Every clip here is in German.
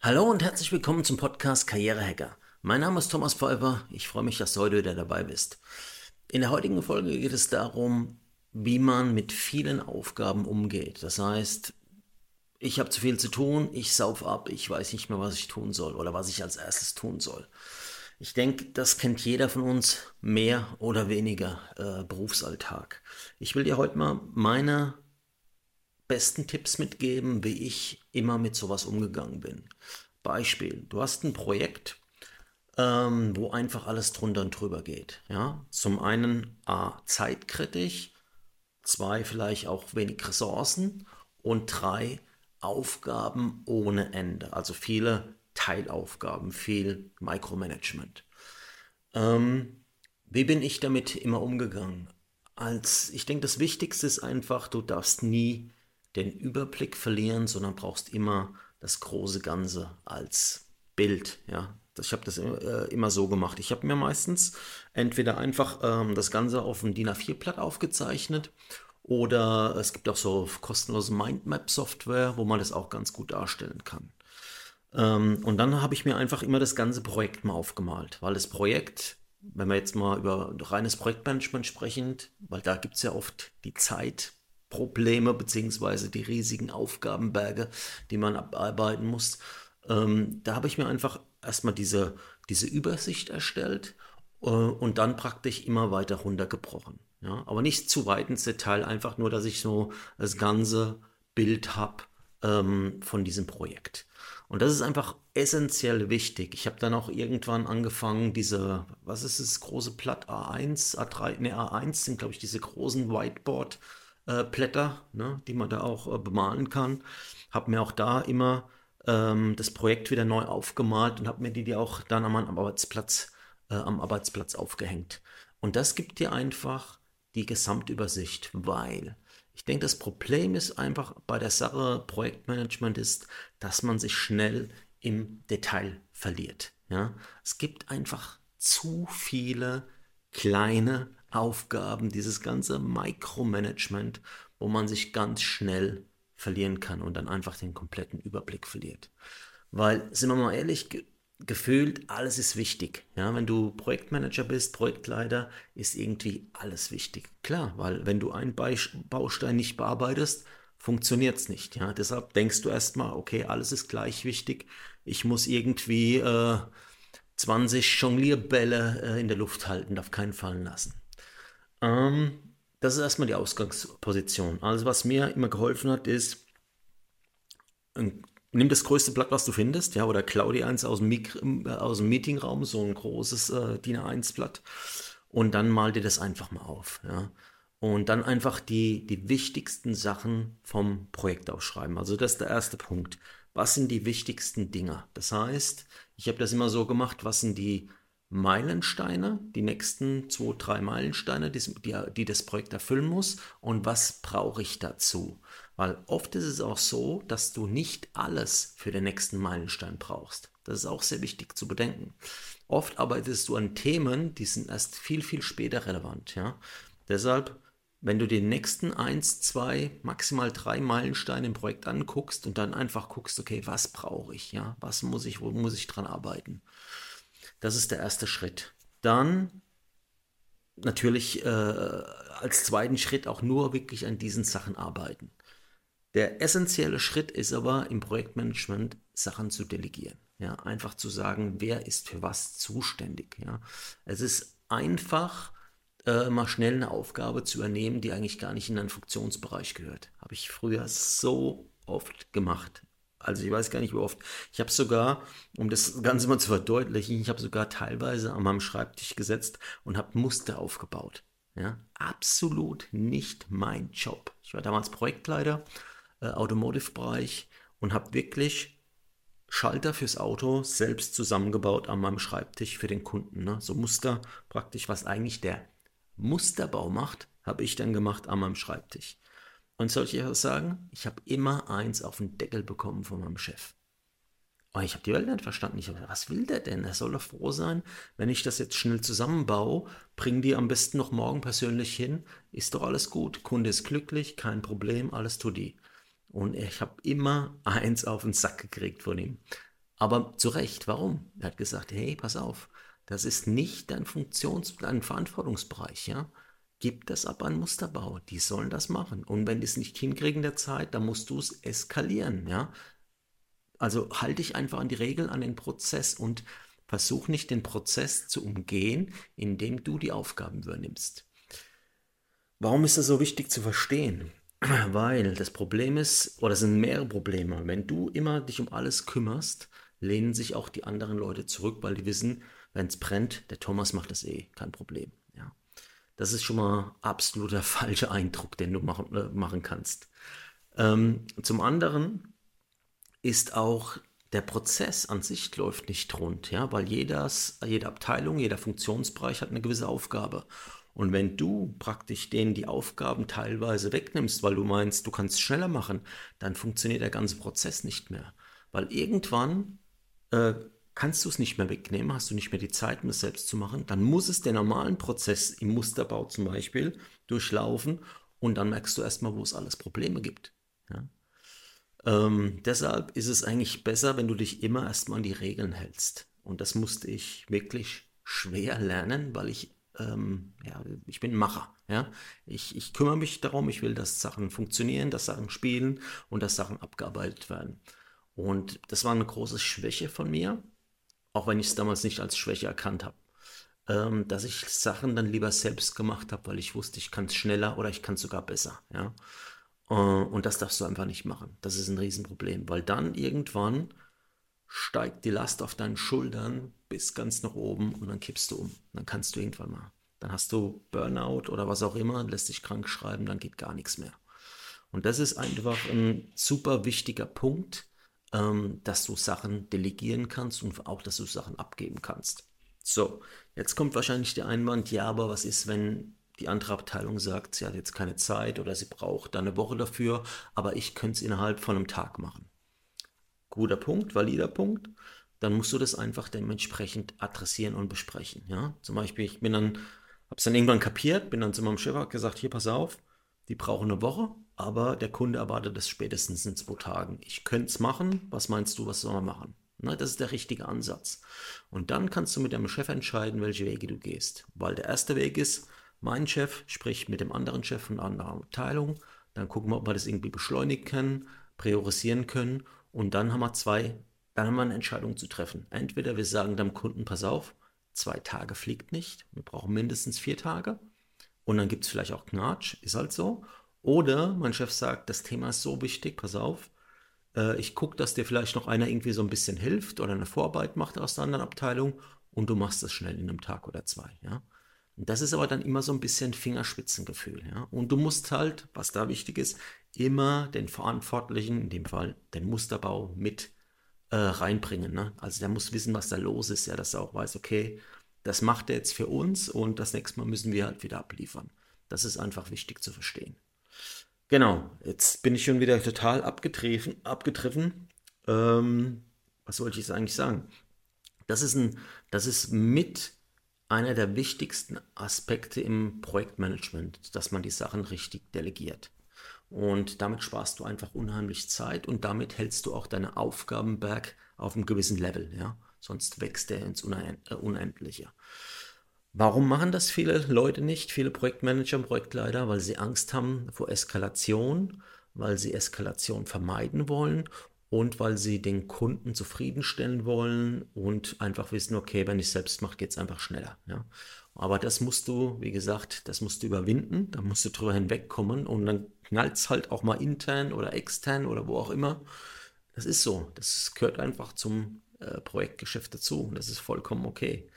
Hallo und herzlich willkommen zum Podcast Karrierehacker. Mein Name ist Thomas Pfeiffer. Ich freue mich, dass du heute wieder dabei bist. In der heutigen Folge geht es darum, wie man mit vielen Aufgaben umgeht. Das heißt, ich habe zu viel zu tun, ich sauf ab, ich weiß nicht mehr, was ich tun soll oder was ich als erstes tun soll. Ich denke, das kennt jeder von uns mehr oder weniger äh, Berufsalltag. Ich will dir heute mal meine besten Tipps mitgeben, wie ich immer mit sowas umgegangen bin. Beispiel, du hast ein Projekt, ähm, wo einfach alles drunter und drüber geht. Ja? Zum einen A, zeitkritisch, zwei, vielleicht auch wenig Ressourcen und drei, Aufgaben ohne Ende. Also viele Teilaufgaben, viel Micromanagement. Ähm, wie bin ich damit immer umgegangen? Als ich denke, das Wichtigste ist einfach, du darfst nie den Überblick verlieren, sondern brauchst immer das große Ganze als Bild. Ja, ich habe das äh, immer so gemacht. Ich habe mir meistens entweder einfach ähm, das Ganze auf ein DIN A4-Blatt aufgezeichnet oder es gibt auch so kostenlose Mindmap-Software, wo man das auch ganz gut darstellen kann. Ähm, und dann habe ich mir einfach immer das ganze Projekt mal aufgemalt, weil das Projekt, wenn wir jetzt mal über reines Projektmanagement sprechen, weil da gibt es ja oft die Zeit, Probleme beziehungsweise die riesigen Aufgabenberge, die man abarbeiten muss. Ähm, da habe ich mir einfach erstmal diese, diese Übersicht erstellt äh, und dann praktisch immer weiter runtergebrochen. Ja? Aber nicht zu weit ins Detail, einfach nur, dass ich so das ganze Bild habe ähm, von diesem Projekt. Und das ist einfach essentiell wichtig. Ich habe dann auch irgendwann angefangen, diese, was ist das große Blatt A1, A3, ne A1 sind glaube ich diese großen Whiteboard äh, Blätter, ne, die man da auch äh, bemalen kann. Habe mir auch da immer ähm, das Projekt wieder neu aufgemalt und habe mir die, die auch dann am Arbeitsplatz, äh, am Arbeitsplatz aufgehängt. Und das gibt dir einfach die Gesamtübersicht, weil ich denke, das Problem ist einfach bei der Sache Projektmanagement ist, dass man sich schnell im Detail verliert. Ja? Es gibt einfach zu viele kleine Aufgaben, dieses ganze Micromanagement, wo man sich ganz schnell verlieren kann und dann einfach den kompletten Überblick verliert. Weil, sind wir mal ehrlich, ge gefühlt, alles ist wichtig. Ja, wenn du Projektmanager bist, Projektleiter, ist irgendwie alles wichtig. Klar, weil wenn du einen Baustein nicht bearbeitest, funktioniert es nicht. Ja, deshalb denkst du erstmal, okay, alles ist gleich wichtig. Ich muss irgendwie äh, 20 Jonglierbälle äh, in der Luft halten, darf keinen fallen lassen. Ähm, das ist erstmal die Ausgangsposition. Also was mir immer geholfen hat, ist, nimm das größte Blatt, was du findest, ja, oder klau dir eins aus dem, äh, aus dem Meetingraum, so ein großes äh, DIN A1-Blatt, und dann mal dir das einfach mal auf, ja. Und dann einfach die, die wichtigsten Sachen vom Projekt aufschreiben. Also das ist der erste Punkt. Was sind die wichtigsten Dinge? Das heißt, ich habe das immer so gemacht, was sind die Meilensteine, die nächsten zwei, drei Meilensteine, die, die, die das Projekt erfüllen muss und was brauche ich dazu? Weil oft ist es auch so, dass du nicht alles für den nächsten Meilenstein brauchst. Das ist auch sehr wichtig zu bedenken. Oft arbeitest du an Themen, die sind erst viel, viel später relevant. Ja? Deshalb, wenn du den nächsten eins, zwei, maximal drei Meilensteine im Projekt anguckst und dann einfach guckst, okay, was brauche ich? Ja? Was muss ich, wo muss ich dran arbeiten? Das ist der erste Schritt. Dann natürlich äh, als zweiten Schritt auch nur wirklich an diesen Sachen arbeiten. Der essentielle Schritt ist aber im Projektmanagement Sachen zu delegieren. Ja, einfach zu sagen, wer ist für was zuständig. Ja, es ist einfach, äh, mal schnell eine Aufgabe zu übernehmen, die eigentlich gar nicht in einen Funktionsbereich gehört. Habe ich früher so oft gemacht. Also ich weiß gar nicht, wie oft. Ich habe sogar, um das Ganze mal zu verdeutlichen, ich habe sogar teilweise an meinem Schreibtisch gesetzt und habe Muster aufgebaut. Ja, absolut nicht mein Job. Ich war damals Projektleiter, äh, Automotive-Bereich und habe wirklich Schalter fürs Auto selbst zusammengebaut an meinem Schreibtisch für den Kunden. Ne? So Muster praktisch, was eigentlich der Musterbau macht, habe ich dann gemacht an meinem Schreibtisch. Und soll ich etwas sagen? Ich habe immer eins auf den Deckel bekommen von meinem Chef. Oh, ich habe die Welt nicht verstanden. Ich habe was will der denn? Er soll doch froh sein, wenn ich das jetzt schnell zusammenbaue, bring die am besten noch morgen persönlich hin. Ist doch alles gut. Kunde ist glücklich, kein Problem, alles tut die. Und ich habe immer eins auf den Sack gekriegt von ihm. Aber zu Recht, warum? Er hat gesagt, hey, pass auf, das ist nicht dein Funktions-, dein Verantwortungsbereich, ja. Gib das ab an Musterbau. Die sollen das machen. Und wenn die es nicht hinkriegen der Zeit, dann musst du es eskalieren, ja. Also halte dich einfach an die Regeln, an den Prozess und versuch nicht den Prozess zu umgehen, indem du die Aufgaben übernimmst. Warum ist das so wichtig zu verstehen? Weil das Problem ist, oder es sind mehrere Probleme. Wenn du immer dich um alles kümmerst, lehnen sich auch die anderen Leute zurück, weil die wissen, wenn es brennt, der Thomas macht das eh, kein Problem. Das ist schon mal absoluter falscher Eindruck, den du machen, äh, machen kannst. Ähm, zum anderen ist auch der Prozess an sich läuft nicht rund, ja, weil jedes, jede Abteilung, jeder Funktionsbereich hat eine gewisse Aufgabe. Und wenn du praktisch denen die Aufgaben teilweise wegnimmst, weil du meinst, du kannst schneller machen, dann funktioniert der ganze Prozess nicht mehr. Weil irgendwann äh, kannst du es nicht mehr wegnehmen, hast du nicht mehr die Zeit, um es selbst zu machen, dann muss es den normalen Prozess im Musterbau zum Beispiel durchlaufen und dann merkst du erstmal, wo es alles Probleme gibt. Ja? Ähm, deshalb ist es eigentlich besser, wenn du dich immer erstmal an die Regeln hältst. Und das musste ich wirklich schwer lernen, weil ich, ähm, ja, ich bin Macher. Ja? Ich, ich kümmere mich darum, ich will, dass Sachen funktionieren, dass Sachen spielen und dass Sachen abgearbeitet werden. Und das war eine große Schwäche von mir, auch wenn ich es damals nicht als Schwäche erkannt habe. Ähm, dass ich Sachen dann lieber selbst gemacht habe, weil ich wusste, ich kann es schneller oder ich kann es sogar besser. Ja? Äh, und das darfst du einfach nicht machen. Das ist ein Riesenproblem, weil dann irgendwann steigt die Last auf deinen Schultern bis ganz nach oben und dann kippst du um. Dann kannst du irgendwann mal. Dann hast du Burnout oder was auch immer, lässt dich krank schreiben, dann geht gar nichts mehr. Und das ist einfach ein super wichtiger Punkt, ähm, dass du Sachen delegieren kannst und auch, dass du Sachen abgeben kannst. So, jetzt kommt wahrscheinlich der Einwand, ja, aber was ist, wenn die andere Abteilung sagt, sie hat jetzt keine Zeit oder sie braucht da eine Woche dafür, aber ich könnte es innerhalb von einem Tag machen. Guter Punkt, valider Punkt. Dann musst du das einfach dementsprechend adressieren und besprechen. Ja? Zum Beispiel, ich bin dann, habe es dann irgendwann kapiert, bin dann zu meinem Chef gesagt, hier pass auf, die brauchen eine Woche, aber der Kunde erwartet das spätestens in zwei Tagen. Ich könnte es machen, was meinst du, was soll man machen? Na, das ist der richtige Ansatz. Und dann kannst du mit deinem Chef entscheiden, welche Wege du gehst. Weil der erste Weg ist, mein Chef spricht mit dem anderen Chef von einer anderen Abteilung, dann gucken wir, ob wir das irgendwie beschleunigen können, priorisieren können und dann haben wir zwei, dann haben wir eine Entscheidung zu treffen. Entweder wir sagen dem Kunden, pass auf, zwei Tage fliegt nicht, wir brauchen mindestens vier Tage und dann gibt es vielleicht auch Knatsch, ist halt so. Oder mein Chef sagt, das Thema ist so wichtig, pass auf, äh, ich gucke, dass dir vielleicht noch einer irgendwie so ein bisschen hilft oder eine Vorarbeit macht aus der anderen Abteilung und du machst das schnell in einem Tag oder zwei. Ja? Und das ist aber dann immer so ein bisschen Fingerspitzengefühl. Ja? Und du musst halt, was da wichtig ist, immer den Verantwortlichen, in dem Fall den Musterbau, mit äh, reinbringen. Ne? Also der muss wissen, was da los ist, ja, dass er auch weiß, okay, das macht er jetzt für uns und das nächste Mal müssen wir halt wieder abliefern. Das ist einfach wichtig zu verstehen. Genau, jetzt bin ich schon wieder total abgetriffen. abgetriffen. Ähm, was wollte ich jetzt eigentlich sagen? Das ist, ein, das ist mit einer der wichtigsten Aspekte im Projektmanagement, dass man die Sachen richtig delegiert. Und damit sparst du einfach unheimlich Zeit und damit hältst du auch deine Aufgabenberg auf einem gewissen Level. Ja? Sonst wächst der ins äh, Unendliche. Warum machen das viele Leute nicht, viele Projektmanager und Projektleiter? Weil sie Angst haben vor Eskalation, weil sie Eskalation vermeiden wollen und weil sie den Kunden zufriedenstellen wollen und einfach wissen, okay, wenn ich es selbst mache, geht es einfach schneller. Ja? Aber das musst du, wie gesagt, das musst du überwinden, da musst du drüber hinwegkommen und dann knallt es halt auch mal intern oder extern oder wo auch immer. Das ist so, das gehört einfach zum äh, Projektgeschäft dazu. Das ist vollkommen okay.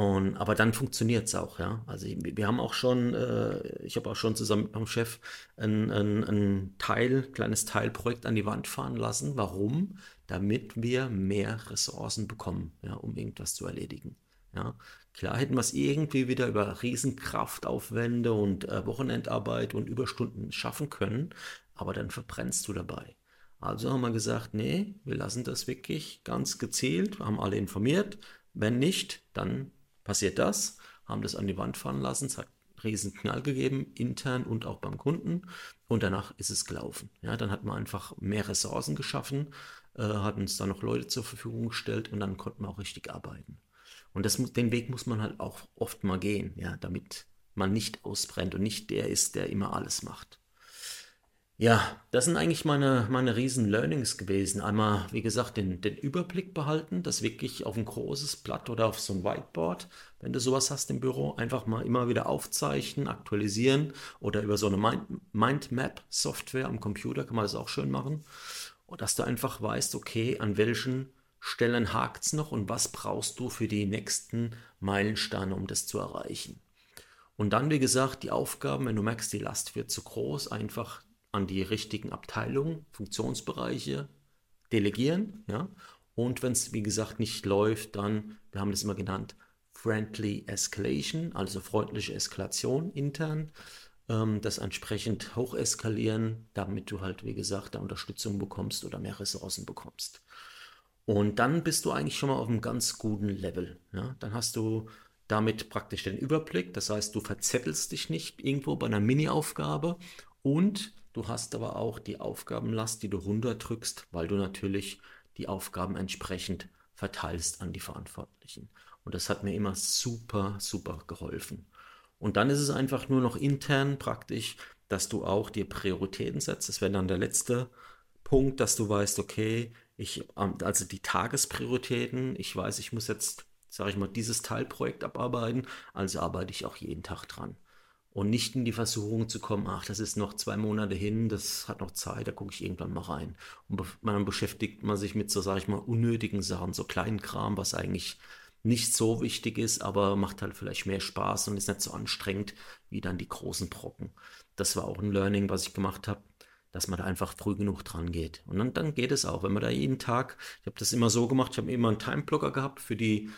Und, aber dann funktioniert es auch, ja. Also wir haben auch schon, äh, ich habe auch schon zusammen mit meinem Chef ein, ein, ein Teil, kleines Teilprojekt an die Wand fahren lassen. Warum? Damit wir mehr Ressourcen bekommen, ja, um irgendwas zu erledigen. Ja. Klar hätten wir es irgendwie wieder über Riesenkraftaufwände und äh, Wochenendarbeit und Überstunden schaffen können, aber dann verbrennst du dabei. Also haben wir gesagt, nee, wir lassen das wirklich ganz gezielt, haben alle informiert. Wenn nicht, dann passiert das, haben das an die Wand fahren lassen, es hat einen riesen Knall gegeben, intern und auch beim Kunden und danach ist es gelaufen. Ja, dann hat man einfach mehr Ressourcen geschaffen, äh, hat uns da noch Leute zur Verfügung gestellt und dann konnten wir auch richtig arbeiten. Und das, den Weg muss man halt auch oft mal gehen, ja, damit man nicht ausbrennt und nicht der ist, der immer alles macht. Ja, das sind eigentlich meine, meine riesen Learnings gewesen. Einmal, wie gesagt, den, den Überblick behalten, das wirklich auf ein großes Blatt oder auf so ein Whiteboard, wenn du sowas hast im Büro, einfach mal immer wieder aufzeichnen, aktualisieren oder über so eine Mind, Mindmap-Software am Computer kann man das auch schön machen. Und dass du einfach weißt, okay, an welchen Stellen hakt es noch und was brauchst du für die nächsten Meilensteine, um das zu erreichen. Und dann, wie gesagt, die Aufgaben, wenn du merkst, die Last wird zu groß, einfach an die richtigen Abteilungen, Funktionsbereiche delegieren. Ja? Und wenn es, wie gesagt, nicht läuft, dann, wir haben das immer genannt, Friendly Escalation, also freundliche Eskalation intern, ähm, das entsprechend hoch eskalieren, damit du halt, wie gesagt, da Unterstützung bekommst oder mehr Ressourcen bekommst. Und dann bist du eigentlich schon mal auf einem ganz guten Level. Ja? Dann hast du damit praktisch den Überblick, das heißt, du verzettelst dich nicht irgendwo bei einer Mini-Aufgabe und Du hast aber auch die Aufgabenlast, die du runterdrückst, weil du natürlich die Aufgaben entsprechend verteilst an die Verantwortlichen. Und das hat mir immer super, super geholfen. Und dann ist es einfach nur noch intern praktisch, dass du auch dir Prioritäten setzt. Das wäre dann der letzte Punkt, dass du weißt, okay, ich, also die Tagesprioritäten, ich weiß, ich muss jetzt, sage ich mal, dieses Teilprojekt abarbeiten, also arbeite ich auch jeden Tag dran und nicht in die Versuchung zu kommen, ach, das ist noch zwei Monate hin, das hat noch Zeit, da gucke ich irgendwann mal rein. Und dann beschäftigt man sich mit so, sage ich mal, unnötigen Sachen, so kleinen Kram, was eigentlich nicht so wichtig ist, aber macht halt vielleicht mehr Spaß und ist nicht so anstrengend wie dann die großen Brocken. Das war auch ein Learning, was ich gemacht habe, dass man da einfach früh genug dran geht. Und dann, dann geht es auch, wenn man da jeden Tag, ich habe das immer so gemacht, ich habe immer einen Timeblocker gehabt für die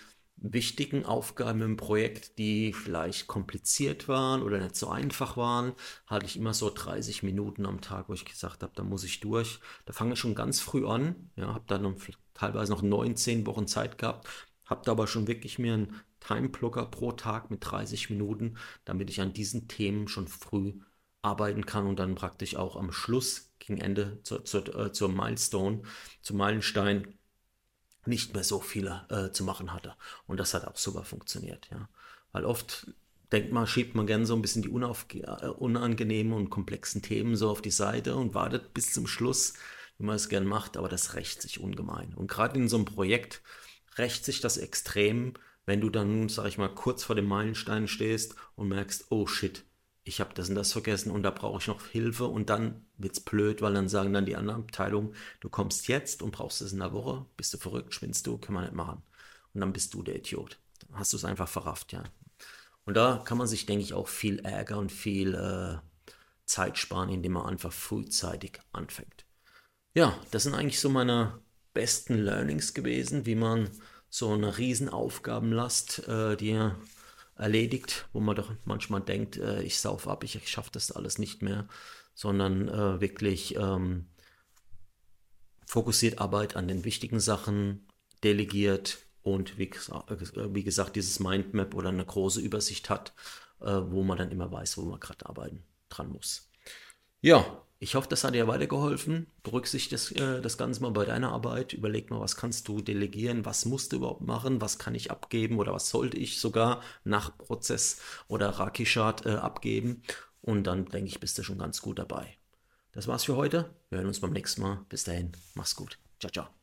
wichtigen Aufgaben im Projekt, die vielleicht kompliziert waren oder nicht so einfach waren, hatte ich immer so 30 Minuten am Tag, wo ich gesagt habe, da muss ich durch. Da fange ich schon ganz früh an, ja, habe dann teilweise noch 19 Wochen Zeit gehabt, habe da aber schon wirklich mir einen Timeblocker pro Tag mit 30 Minuten, damit ich an diesen Themen schon früh arbeiten kann und dann praktisch auch am Schluss gegen Ende zur, zur, äh, zur Milestone, zum Meilenstein nicht mehr so viel äh, zu machen hatte. Und das hat auch super funktioniert, ja. Weil oft denkt man, schiebt man gerne so ein bisschen die äh, unangenehmen und komplexen Themen so auf die Seite und wartet bis zum Schluss, wie man es gern macht, aber das rächt sich ungemein. Und gerade in so einem Projekt rächt sich das extrem, wenn du dann, sag ich mal, kurz vor dem Meilenstein stehst und merkst, oh shit, ich habe das und das vergessen und da brauche ich noch Hilfe und dann wird es blöd, weil dann sagen dann die anderen Abteilungen, du kommst jetzt und brauchst es in der Woche, bist du verrückt, schwinnst du, können wir nicht machen. Und dann bist du der Idiot. Dann hast du es einfach verrafft, ja. Und da kann man sich, denke ich, auch viel Ärger und viel äh, Zeit sparen, indem man einfach frühzeitig anfängt. Ja, das sind eigentlich so meine besten Learnings gewesen, wie man so eine Riesenaufgabenlast, äh, die erledigt, wo man doch manchmal denkt, äh, ich sauf ab, ich, ich schaffe das alles nicht mehr, sondern äh, wirklich ähm, fokussiert Arbeit an den wichtigen Sachen, delegiert und wie, äh, wie gesagt, dieses Mindmap oder eine große Übersicht hat, äh, wo man dann immer weiß, wo man gerade arbeiten dran muss. Ja, ich hoffe, das hat dir weitergeholfen. Berücksichtige das, äh, das Ganze mal bei deiner Arbeit. Überleg mal, was kannst du delegieren, was musst du überhaupt machen, was kann ich abgeben oder was sollte ich sogar nach Prozess oder Rakishat äh, abgeben. Und dann denke ich, bist du schon ganz gut dabei. Das war's für heute. Wir hören uns beim nächsten Mal. Bis dahin, mach's gut. Ciao, ciao.